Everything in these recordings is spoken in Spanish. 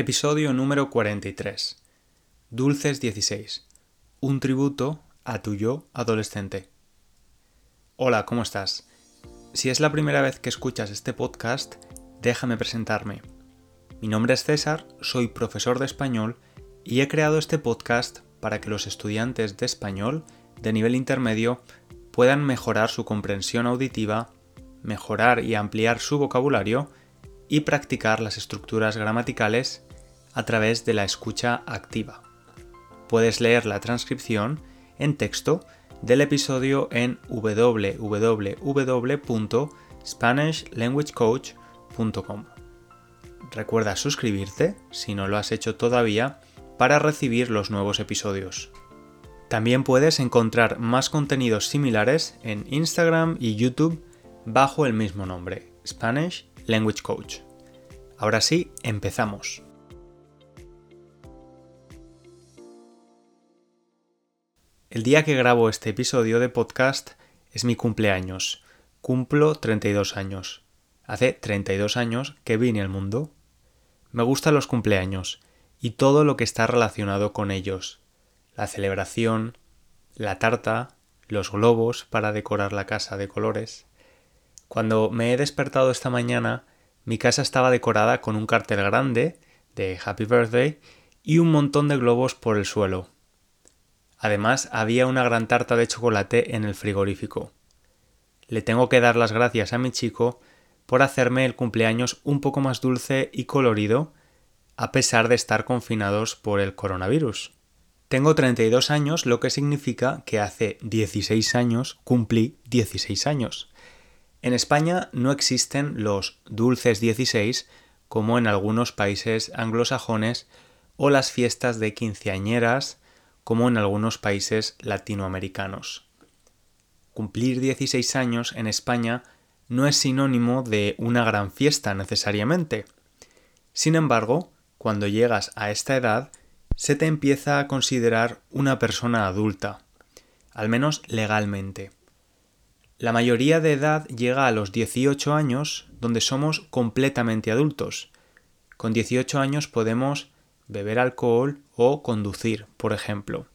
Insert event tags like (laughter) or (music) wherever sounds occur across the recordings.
Episodio número 43. Dulces 16. Un tributo a tu yo adolescente. Hola, ¿cómo estás? Si es la primera vez que escuchas este podcast, déjame presentarme. Mi nombre es César, soy profesor de español y he creado este podcast para que los estudiantes de español de nivel intermedio puedan mejorar su comprensión auditiva, mejorar y ampliar su vocabulario y practicar las estructuras gramaticales a través de la escucha activa. Puedes leer la transcripción en texto del episodio en www.spanishlanguagecoach.com. Recuerda suscribirte, si no lo has hecho todavía, para recibir los nuevos episodios. También puedes encontrar más contenidos similares en Instagram y YouTube bajo el mismo nombre, Spanish Language Coach. Ahora sí, empezamos. El día que grabo este episodio de podcast es mi cumpleaños. Cumplo 32 años. Hace 32 años que vine al mundo. Me gustan los cumpleaños y todo lo que está relacionado con ellos. La celebración, la tarta, los globos para decorar la casa de colores. Cuando me he despertado esta mañana, mi casa estaba decorada con un cartel grande de Happy Birthday y un montón de globos por el suelo. Además, había una gran tarta de chocolate en el frigorífico. Le tengo que dar las gracias a mi chico por hacerme el cumpleaños un poco más dulce y colorido, a pesar de estar confinados por el coronavirus. Tengo 32 años, lo que significa que hace 16 años cumplí 16 años. En España no existen los dulces 16 como en algunos países anglosajones o las fiestas de quinceañeras como en algunos países latinoamericanos. Cumplir 16 años en España no es sinónimo de una gran fiesta necesariamente. Sin embargo, cuando llegas a esta edad, se te empieza a considerar una persona adulta, al menos legalmente. La mayoría de edad llega a los 18 años, donde somos completamente adultos. Con 18 años podemos beber alcohol o conducir, por ejemplo.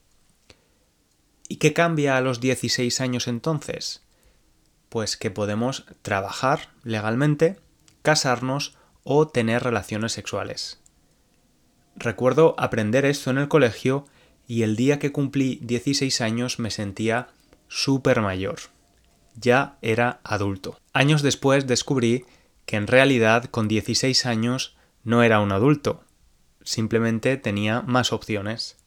¿Y qué cambia a los 16 años entonces? Pues que podemos trabajar legalmente, casarnos o tener relaciones sexuales. Recuerdo aprender esto en el colegio y el día que cumplí 16 años me sentía súper mayor. Ya era adulto. Años después descubrí que en realidad con 16 años no era un adulto, simplemente tenía más opciones.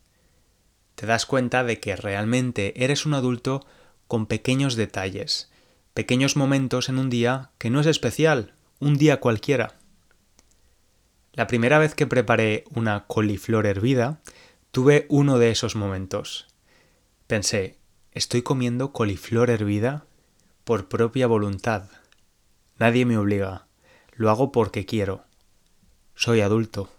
Te das cuenta de que realmente eres un adulto con pequeños detalles, pequeños momentos en un día que no es especial, un día cualquiera. La primera vez que preparé una coliflor hervida, tuve uno de esos momentos. Pensé, estoy comiendo coliflor hervida por propia voluntad. Nadie me obliga. Lo hago porque quiero. Soy adulto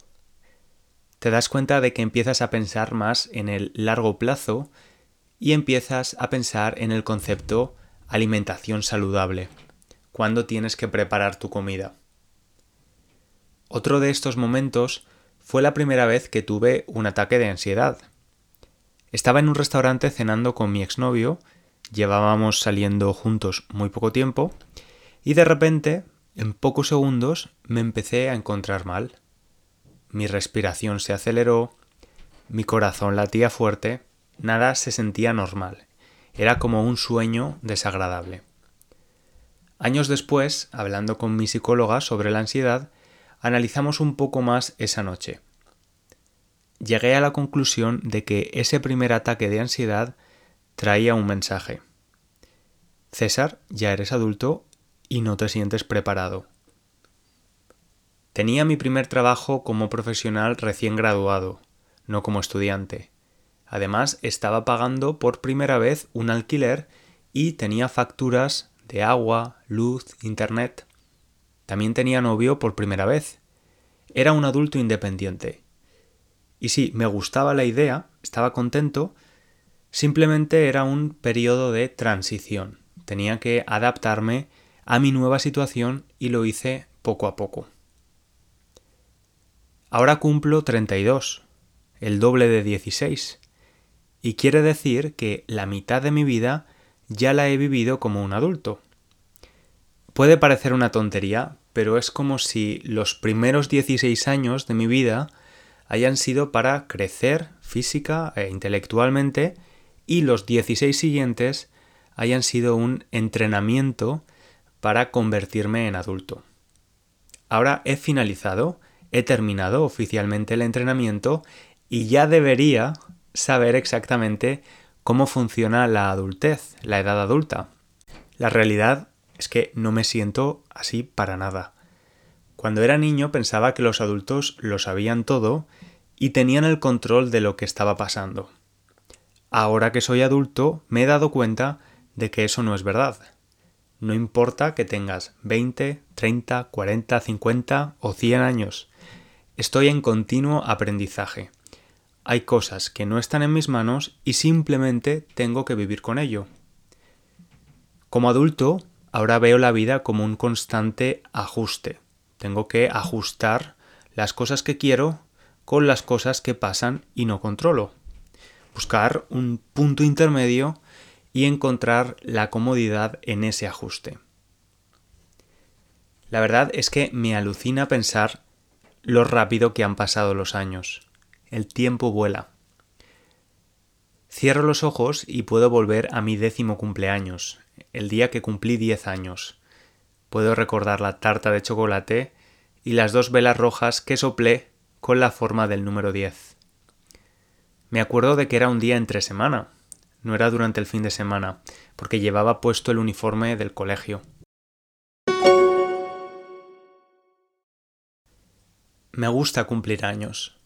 te das cuenta de que empiezas a pensar más en el largo plazo y empiezas a pensar en el concepto alimentación saludable, cuando tienes que preparar tu comida. Otro de estos momentos fue la primera vez que tuve un ataque de ansiedad. Estaba en un restaurante cenando con mi exnovio, llevábamos saliendo juntos muy poco tiempo, y de repente, en pocos segundos, me empecé a encontrar mal mi respiración se aceleró, mi corazón latía fuerte, nada se sentía normal. Era como un sueño desagradable. Años después, hablando con mi psicóloga sobre la ansiedad, analizamos un poco más esa noche. Llegué a la conclusión de que ese primer ataque de ansiedad traía un mensaje. César, ya eres adulto y no te sientes preparado. Tenía mi primer trabajo como profesional recién graduado, no como estudiante. Además, estaba pagando por primera vez un alquiler y tenía facturas de agua, luz, internet. También tenía novio por primera vez. Era un adulto independiente. Y sí, me gustaba la idea, estaba contento, simplemente era un periodo de transición. Tenía que adaptarme a mi nueva situación y lo hice poco a poco. Ahora cumplo 32, el doble de 16, y quiere decir que la mitad de mi vida ya la he vivido como un adulto. Puede parecer una tontería, pero es como si los primeros 16 años de mi vida hayan sido para crecer física e intelectualmente y los 16 siguientes hayan sido un entrenamiento para convertirme en adulto. Ahora he finalizado, he terminado oficialmente el entrenamiento y ya debería saber exactamente cómo funciona la adultez, la edad adulta. La realidad es que no me siento así para nada. Cuando era niño pensaba que los adultos lo sabían todo y tenían el control de lo que estaba pasando. Ahora que soy adulto me he dado cuenta de que eso no es verdad. No importa que tengas 20, 30, 40, 50 o 100 años. Estoy en continuo aprendizaje. Hay cosas que no están en mis manos y simplemente tengo que vivir con ello. Como adulto, ahora veo la vida como un constante ajuste. Tengo que ajustar las cosas que quiero con las cosas que pasan y no controlo. Buscar un punto intermedio y encontrar la comodidad en ese ajuste. La verdad es que me alucina pensar lo rápido que han pasado los años el tiempo vuela. Cierro los ojos y puedo volver a mi décimo cumpleaños, el día que cumplí diez años. Puedo recordar la tarta de chocolate y las dos velas rojas que soplé con la forma del número diez. Me acuerdo de que era un día entre semana, no era durante el fin de semana, porque llevaba puesto el uniforme del colegio. Me gusta cumplir años.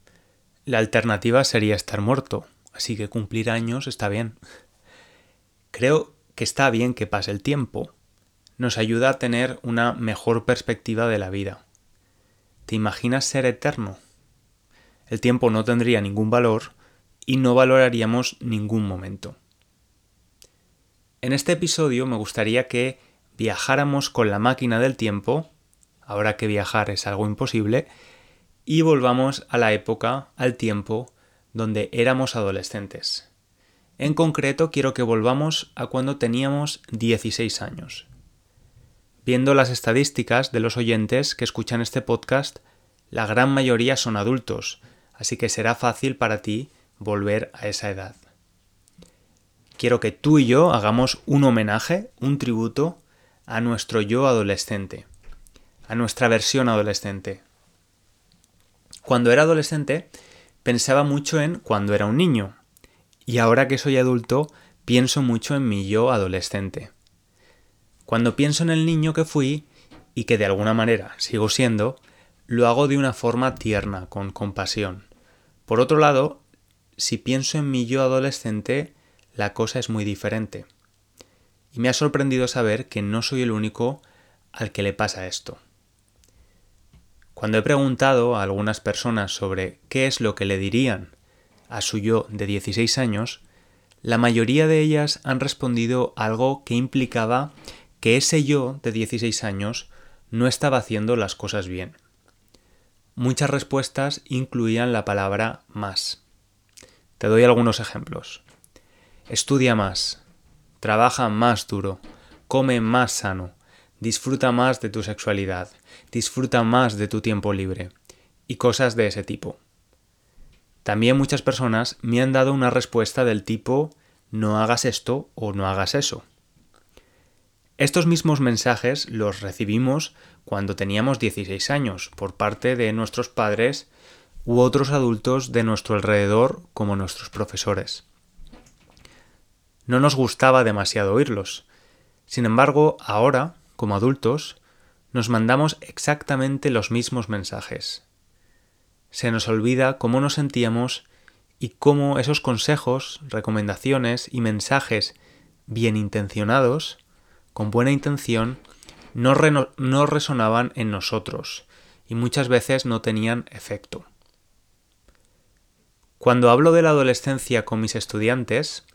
La alternativa sería estar muerto, así que cumplir años está bien. Creo que está bien que pase el tiempo. Nos ayuda a tener una mejor perspectiva de la vida. ¿Te imaginas ser eterno? El tiempo no tendría ningún valor y no valoraríamos ningún momento. En este episodio me gustaría que viajáramos con la máquina del tiempo, ahora que viajar es algo imposible, y volvamos a la época, al tiempo, donde éramos adolescentes. En concreto, quiero que volvamos a cuando teníamos 16 años. Viendo las estadísticas de los oyentes que escuchan este podcast, la gran mayoría son adultos, así que será fácil para ti volver a esa edad. Quiero que tú y yo hagamos un homenaje, un tributo a nuestro yo adolescente, a nuestra versión adolescente, cuando era adolescente pensaba mucho en cuando era un niño y ahora que soy adulto pienso mucho en mi yo adolescente. Cuando pienso en el niño que fui y que de alguna manera sigo siendo, lo hago de una forma tierna, con compasión. Por otro lado, si pienso en mi yo adolescente, la cosa es muy diferente. Y me ha sorprendido saber que no soy el único al que le pasa esto. Cuando he preguntado a algunas personas sobre qué es lo que le dirían a su yo de 16 años, la mayoría de ellas han respondido algo que implicaba que ese yo de 16 años no estaba haciendo las cosas bien. Muchas respuestas incluían la palabra más. Te doy algunos ejemplos. Estudia más, trabaja más duro, come más sano, disfruta más de tu sexualidad, disfruta más de tu tiempo libre y cosas de ese tipo. También muchas personas me han dado una respuesta del tipo no hagas esto o no hagas eso. Estos mismos mensajes los recibimos cuando teníamos 16 años por parte de nuestros padres u otros adultos de nuestro alrededor como nuestros profesores. No nos gustaba demasiado oírlos. Sin embargo, ahora, como adultos, nos mandamos exactamente los mismos mensajes. Se nos olvida cómo nos sentíamos y cómo esos consejos, recomendaciones y mensajes bien intencionados, con buena intención, no, no, resonaban en nosotros y muchas veces no tenían efecto. Cuando hablo de la adolescencia con mis estudiantes,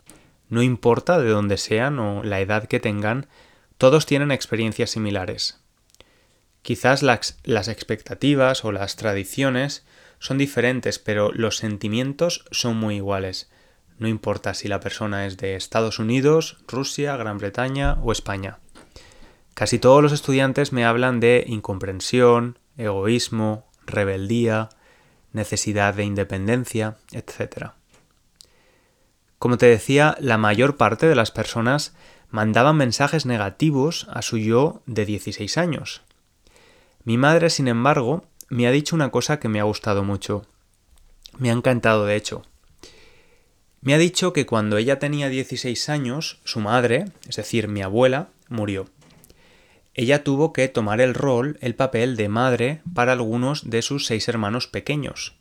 no importa de dónde sean o la edad que tengan, todos tienen experiencias similares. Quizás las, expectativas o las tradiciones son diferentes, pero los sentimientos son muy iguales. No importa si la persona es de Estados Unidos, Rusia, Gran Bretaña o España. Casi todos los estudiantes me hablan de incomprensión, egoísmo, rebeldía, necesidad de independencia, etc. Como te decía, la mayor parte de las personas mandaban mensajes negativos a su yo de 16 años. Mi madre, sin embargo, me ha dicho una cosa que me ha gustado mucho. Me ha encantado, de hecho. Me ha dicho que cuando ella tenía 16 años, su madre, es decir, mi abuela, murió. Ella tuvo que tomar el rol, el papel de madre para algunos de sus seis hermanos pequeños.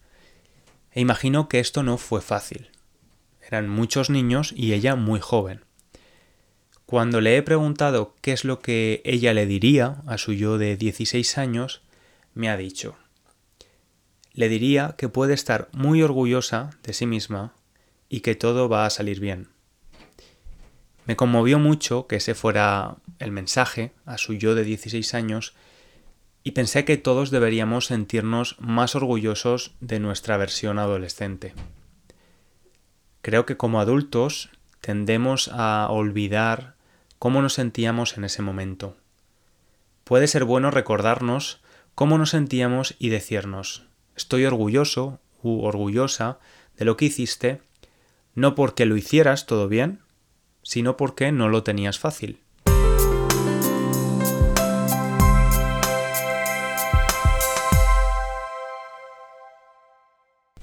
E imagino que esto no fue fácil. Eran muchos niños y ella muy joven. Cuando le he preguntado qué es lo que ella le diría a su yo de 16 años, me ha dicho, le diría que puede estar muy orgullosa de sí misma y que todo va a salir bien. Me conmovió mucho que ese fuera el mensaje a su yo de 16 años y pensé que todos deberíamos sentirnos más orgullosos de nuestra versión adolescente. Creo que como adultos tendemos a olvidar cómo nos sentíamos en ese momento. Puede ser bueno recordarnos cómo nos sentíamos y decirnos, estoy orgulloso u orgullosa de lo que hiciste, no porque lo hicieras todo bien, sino porque no lo tenías fácil.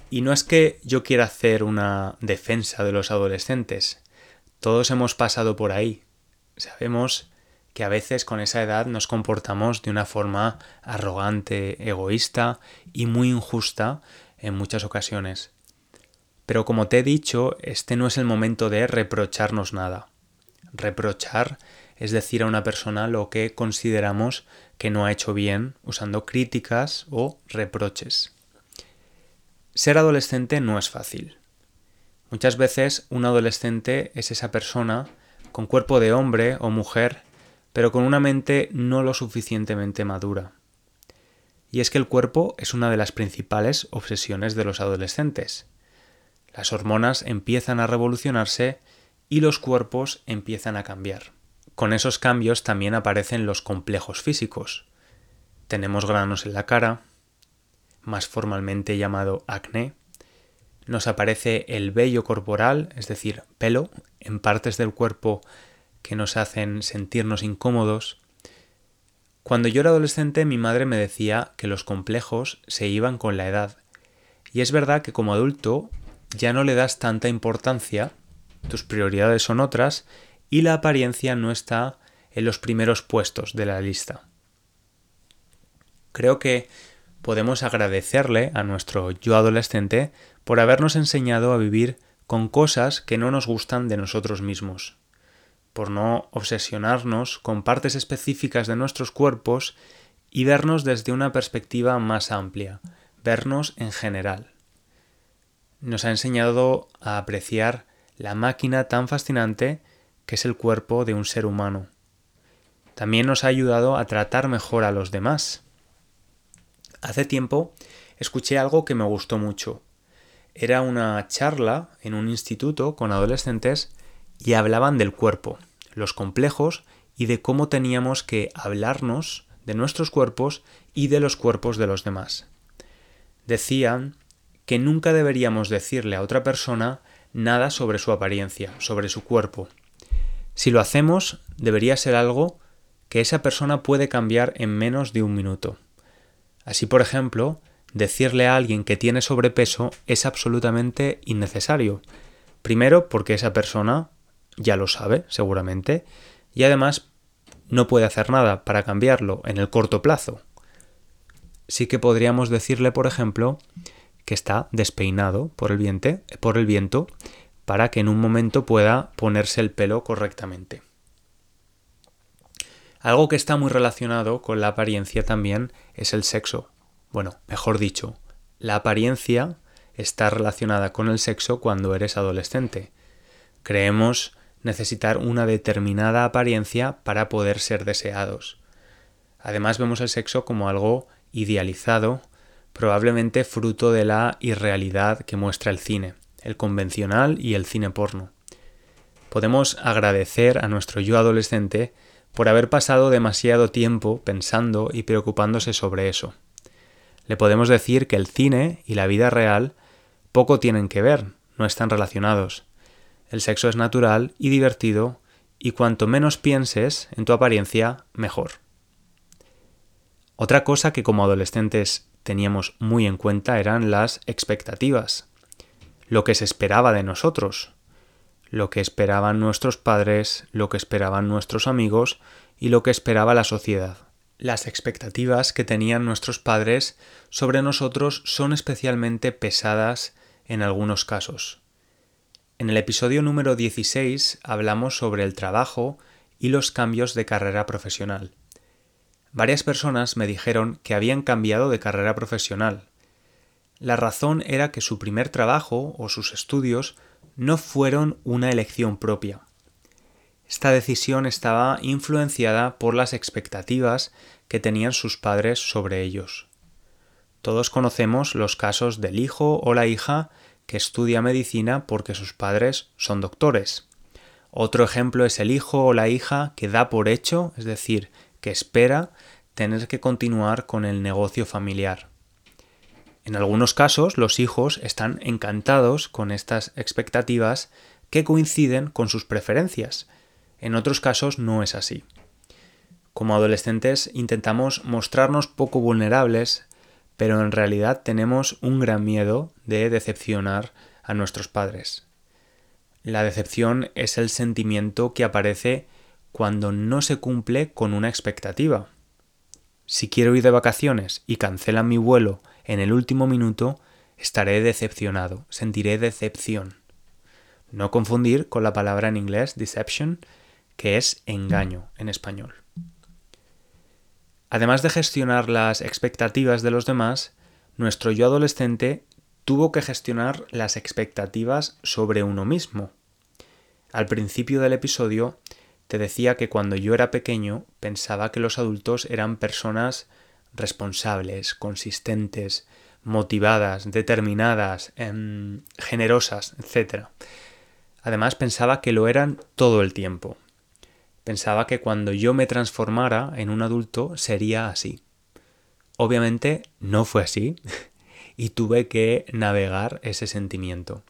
Y no es que yo quiera hacer una defensa de los adolescentes. Todos hemos pasado por ahí. Sabemos que a veces con esa edad nos comportamos de una forma arrogante, egoísta y muy injusta en muchas ocasiones. Pero como te he dicho, este no es el momento de reprocharnos nada. Reprochar es decir a una persona lo que consideramos que no ha hecho bien usando críticas o reproches. Ser adolescente no es fácil. Muchas veces un adolescente es esa persona con cuerpo de hombre o mujer, pero con una mente no lo suficientemente madura. Y es que el cuerpo es una de las principales obsesiones de los adolescentes. Las hormonas empiezan a revolucionarse y los cuerpos empiezan a cambiar. Con esos cambios también aparecen los complejos físicos. Tenemos granos en la cara, más formalmente llamado acné. Nos aparece el vello corporal, es decir, pelo, en partes del cuerpo que nos hacen sentirnos incómodos. Cuando yo era adolescente mi madre me decía que los complejos se iban con la edad. Y es verdad que como adulto ya no le das tanta importancia, tus prioridades son otras y la apariencia no está en los primeros puestos de la lista. Creo que podemos agradecerle a nuestro yo adolescente por habernos enseñado a vivir con cosas que no nos gustan de nosotros mismos, por no obsesionarnos con partes específicas de nuestros cuerpos y vernos desde una perspectiva más amplia, vernos en general nos ha enseñado a apreciar la máquina tan fascinante que es el cuerpo de un ser humano. También nos ha ayudado a tratar mejor a los demás. Hace tiempo escuché algo que me gustó mucho. Era una charla en un instituto con adolescentes y hablaban del cuerpo, los complejos y de cómo teníamos que hablarnos de nuestros cuerpos y de los cuerpos de los demás. Decían que nunca deberíamos decirle a otra persona nada sobre su apariencia, sobre su cuerpo. Si lo hacemos, debería ser algo que esa persona puede cambiar en menos de un minuto. Así, por ejemplo, decirle a alguien que tiene sobrepeso es absolutamente innecesario. Primero, porque esa persona ya lo sabe, seguramente, y además no puede hacer nada para cambiarlo en el corto plazo. Sí que podríamos decirle, por ejemplo, que está despeinado por el, viento, para que en un momento pueda ponerse el pelo correctamente. Algo que está muy relacionado con la apariencia también es el sexo. Bueno, mejor dicho, la apariencia está relacionada con el sexo cuando eres adolescente. Creemos necesitar una determinada apariencia para poder ser deseados. Además vemos el sexo como algo idealizado probablemente fruto de la irrealidad que muestra el cine, el convencional y el cine porno. Podemos agradecer a nuestro yo adolescente por haber pasado demasiado tiempo pensando y preocupándose sobre eso. Le podemos decir que el cine y la vida real poco tienen que ver, no están relacionados. El sexo es natural y divertido, y cuanto menos pienses en tu apariencia, mejor. Otra cosa que como adolescentes teníamos muy en cuenta eran las expectativas, lo que se esperaba de nosotros, lo que esperaban nuestros padres, lo que esperaban nuestros amigos y lo que esperaba la sociedad. Las expectativas que tenían nuestros padres sobre nosotros son especialmente pesadas en algunos casos. En el episodio número 16 hablamos sobre el trabajo y los cambios de carrera profesional. Varias personas me dijeron que habían cambiado de carrera profesional. La razón era que su primer trabajo o sus estudios no fueron una elección propia. Esta decisión estaba influenciada por las expectativas que tenían sus padres sobre ellos. Todos conocemos los casos del hijo o la hija que estudia medicina porque sus padres son doctores. Otro ejemplo es el hijo o la hija que da por hecho, es decir, que espera tener que continuar con el negocio familiar. En algunos casos los hijos están encantados con estas expectativas que coinciden con sus preferencias. En otros casos no es así. Como adolescentes intentamos mostrarnos poco vulnerables pero en realidad tenemos un gran miedo de decepcionar a nuestros padres. La decepción es el sentimiento que aparece cuando no se cumple con una expectativa. Si quiero ir de vacaciones y cancelan mi vuelo en el último minuto, estaré decepcionado, sentiré decepción. No confundir con la palabra en inglés deception, que es engaño en español. Además de gestionar las expectativas de los demás, nuestro yo adolescente tuvo que gestionar las expectativas sobre uno mismo. Al principio del episodio te decía que cuando yo era pequeño pensaba que los adultos eran personas responsables, consistentes, motivadas, determinadas, em, generosas, etc. Además pensaba que lo eran todo el tiempo. Pensaba que cuando yo me transformara en un adulto sería así. Obviamente no fue así (laughs) y tuve que navegar ese sentimiento.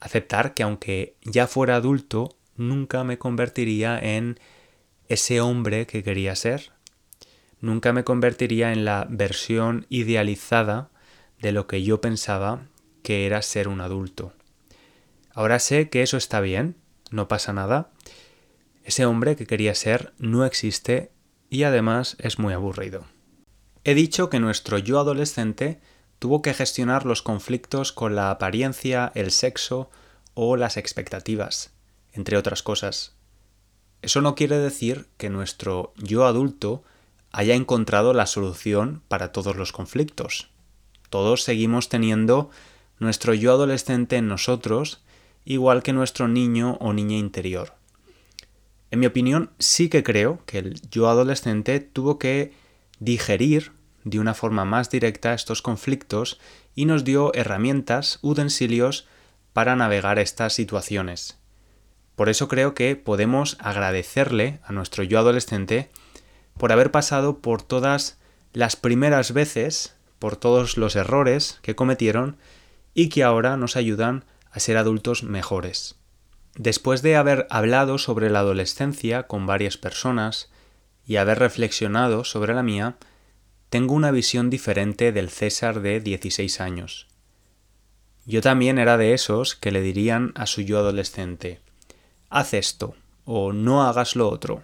Aceptar que aunque ya fuera adulto, nunca me convertiría en ese hombre que quería ser. Nunca me convertiría en la versión idealizada de lo que yo pensaba que era ser un adulto. Ahora sé que eso está bien, no pasa nada, ese hombre que quería ser no existe y además es muy aburrido. He dicho que nuestro yo adolescente tuvo que gestionar los conflictos con la apariencia, el sexo o las expectativas, entre otras cosas. Eso no quiere decir que nuestro yo adulto haya encontrado la solución para todos los conflictos. Todos seguimos teniendo nuestro yo adolescente en nosotros, igual que nuestro niño o niña interior. En mi opinión, sí que creo que el yo adolescente tuvo que digerir de una forma más directa estos conflictos y nos dio herramientas, utensilios para navegar estas situaciones. Por eso creo que podemos agradecerle a nuestro yo adolescente por haber pasado por todas las primeras veces, por todos los errores que cometieron y que ahora nos ayudan a ser adultos mejores. Después de haber hablado sobre la adolescencia con varias personas y haber reflexionado sobre la mía, tengo una visión diferente del César de 16 años. Yo también era de esos que le dirían a su yo adolescente, haz esto o no hagas lo otro.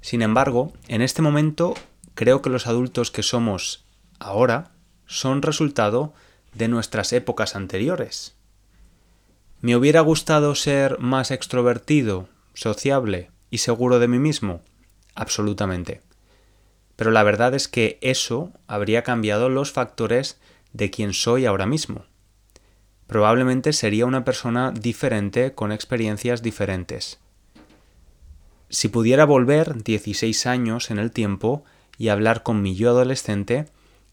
Sin embargo, en este momento creo que los adultos que somos ahora son resultado de nuestras épocas anteriores. ¿Me hubiera gustado ser más extrovertido, sociable y seguro de mí mismo? Absolutamente. Pero la verdad es que eso habría cambiado los factores de quien soy ahora mismo. Probablemente sería una persona diferente con experiencias diferentes. Si pudiera volver 16 años en el tiempo y hablar con mi yo adolescente,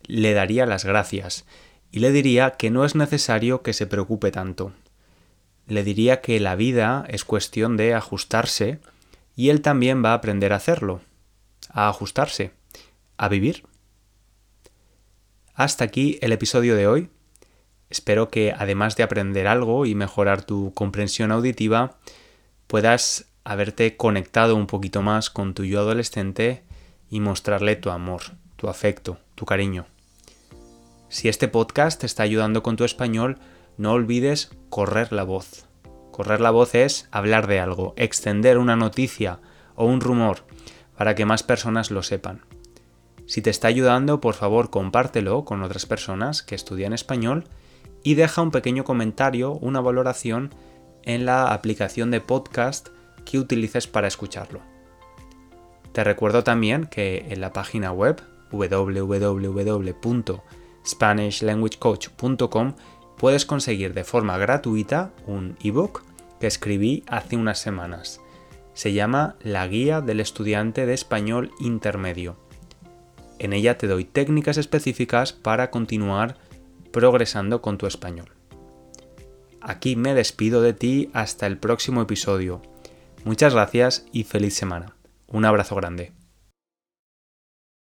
le daría las gracias y le diría que no es necesario que se preocupe tanto. Le diría que la vida es cuestión de ajustarse y él también va a aprender a hacerlo, a ajustarse, a vivir. Hasta aquí el episodio de hoy. Espero que además de aprender algo y mejorar tu comprensión auditiva, puedas haberte conectado un poquito más con tu yo adolescente y mostrarle tu amor, tu afecto, tu cariño. Si este podcast te está ayudando con tu español, no olvides correr la voz. Correr la voz es hablar de algo, extender una noticia o un rumor para que más personas lo sepan. Si te está ayudando, por favor compártelo con otras personas que estudian español y deja un pequeño comentario, una valoración en la aplicación de podcast que utilices para escucharlo. Te recuerdo también que en la página web www.spanishlanguagecoach.com puedes conseguir de forma gratuita un ebook que escribí hace unas semanas. Se llama La Guía del Estudiante de Español Intermedio. En ella te doy técnicas específicas para continuar progresando con tu español. Aquí me despido de ti hasta el próximo episodio. Muchas gracias y feliz semana. Un abrazo grande.